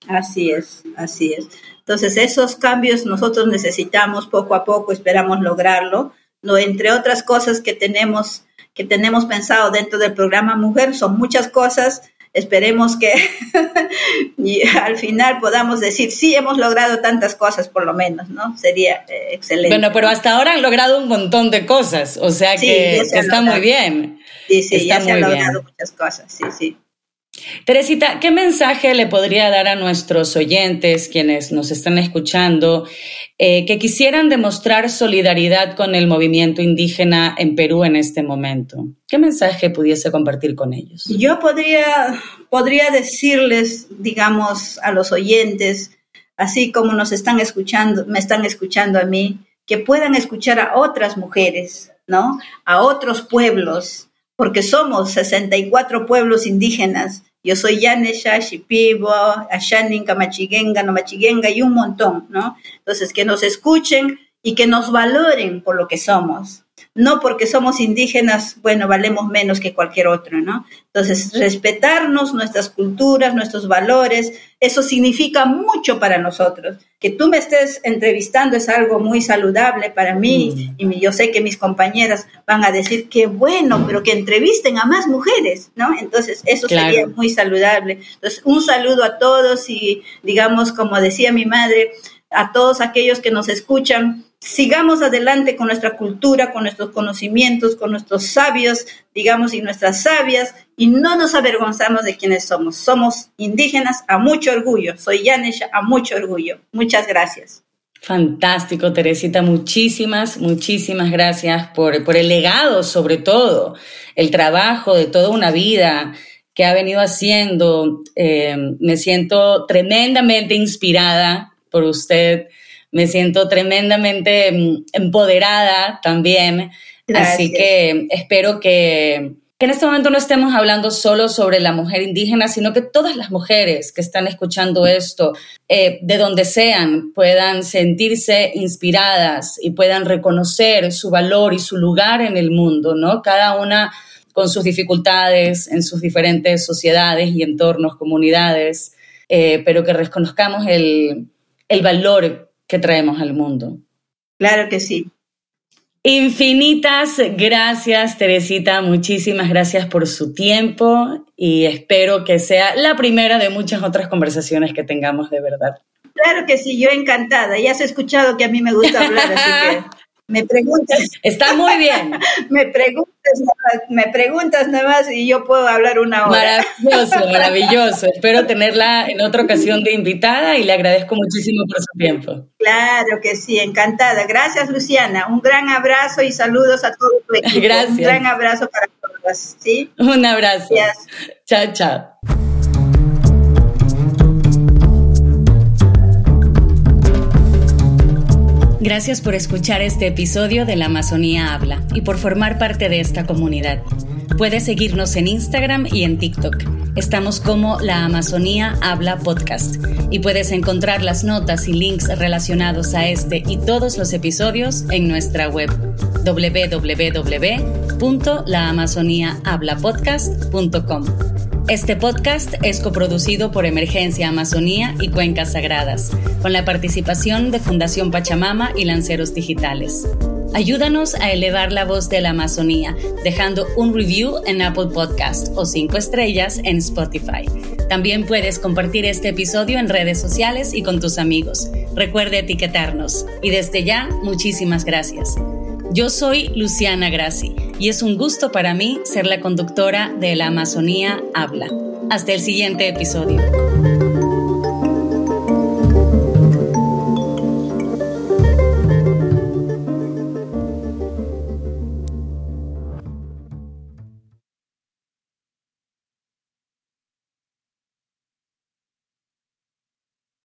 Así es, así es. Entonces, esos cambios nosotros necesitamos poco a poco, esperamos lograrlo. No, entre otras cosas que tenemos, que tenemos pensado dentro del programa Mujer, son muchas cosas. Esperemos que al final podamos decir, sí, hemos logrado tantas cosas, por lo menos, ¿no? Sería eh, excelente. Bueno, pero hasta ahora han logrado un montón de cosas, o sea que está muy bien. Sí, sí, ya se han logrado muchas cosas, sí, sí. Teresita, ¿qué mensaje le podría dar a nuestros oyentes, quienes nos están escuchando, eh, que quisieran demostrar solidaridad con el movimiento indígena en Perú en este momento? ¿Qué mensaje pudiese compartir con ellos? Yo podría, podría decirles, digamos, a los oyentes, así como nos están escuchando, me están escuchando a mí, que puedan escuchar a otras mujeres, ¿no? A otros pueblos, porque somos 64 pueblos indígenas. Yo soy Yanesha, Shipibo, Ashanin, Kamachiguenga, Nomachiguenga y un montón, ¿no? Entonces, que nos escuchen y que nos valoren por lo que somos no porque somos indígenas, bueno, valemos menos que cualquier otro, ¿no? Entonces, respetarnos, nuestras culturas, nuestros valores, eso significa mucho para nosotros. Que tú me estés entrevistando es algo muy saludable para mí mm. y yo sé que mis compañeras van a decir que bueno, pero que entrevisten a más mujeres, ¿no? Entonces, eso sería muy saludable. Entonces, un saludo a todos y, digamos, como decía mi madre, a todos aquellos que nos escuchan, sigamos adelante con nuestra cultura, con nuestros conocimientos, con nuestros sabios, digamos, y nuestras sabias, y no nos avergonzamos de quienes somos. Somos indígenas a mucho orgullo. Soy Yanesha a mucho orgullo. Muchas gracias. Fantástico, Teresita. Muchísimas, muchísimas gracias por, por el legado, sobre todo, el trabajo de toda una vida que ha venido haciendo. Eh, me siento tremendamente inspirada por usted. Me siento tremendamente mm, empoderada también. Así que espero que, en este momento no estemos hablando solo sobre la mujer indígena, sino que todas las mujeres que están escuchando esto, eh, de donde sean, puedan sentirse inspiradas y puedan reconocer su valor y su lugar en el mundo, ¿no? Cada una con sus dificultades en sus diferentes sociedades y entornos, comunidades, eh, pero que reconozcamos el, el valor que traemos al mundo. Claro que sí. Infinitas gracias, Teresita. Muchísimas gracias por su tiempo y espero que sea la primera de muchas otras conversaciones que tengamos de verdad. Claro que sí, yo encantada. Ya has escuchado que a mí me gusta hablar, así que me preguntas. Está muy bien. me preguntas, me preguntas nada más y yo puedo hablar una hora. Maravilloso, maravilloso. Espero tenerla en otra ocasión de invitada y le agradezco muchísimo por su tiempo. Claro que sí, encantada. Gracias, Luciana. Un gran abrazo y saludos a todo tu equipo. Gracias. Un gran abrazo para todas. ¿sí? Un abrazo. Gracias. Chao, chao. Gracias por escuchar este episodio de La Amazonía Habla y por formar parte de esta comunidad. Puedes seguirnos en Instagram y en TikTok. Estamos como La Amazonía Habla Podcast y puedes encontrar las notas y links relacionados a este y todos los episodios en nuestra web www.laamazoniahablapodcast.com. Este podcast es coproducido por Emergencia Amazonía y Cuencas Sagradas, con la participación de Fundación Pachamama y Lanceros Digitales. Ayúdanos a elevar la voz de la Amazonía, dejando un review en Apple Podcast o cinco estrellas en Spotify. También puedes compartir este episodio en redes sociales y con tus amigos. Recuerde etiquetarnos. Y desde ya, muchísimas gracias. Yo soy Luciana Grassi y es un gusto para mí ser la conductora de La Amazonía Habla. Hasta el siguiente episodio.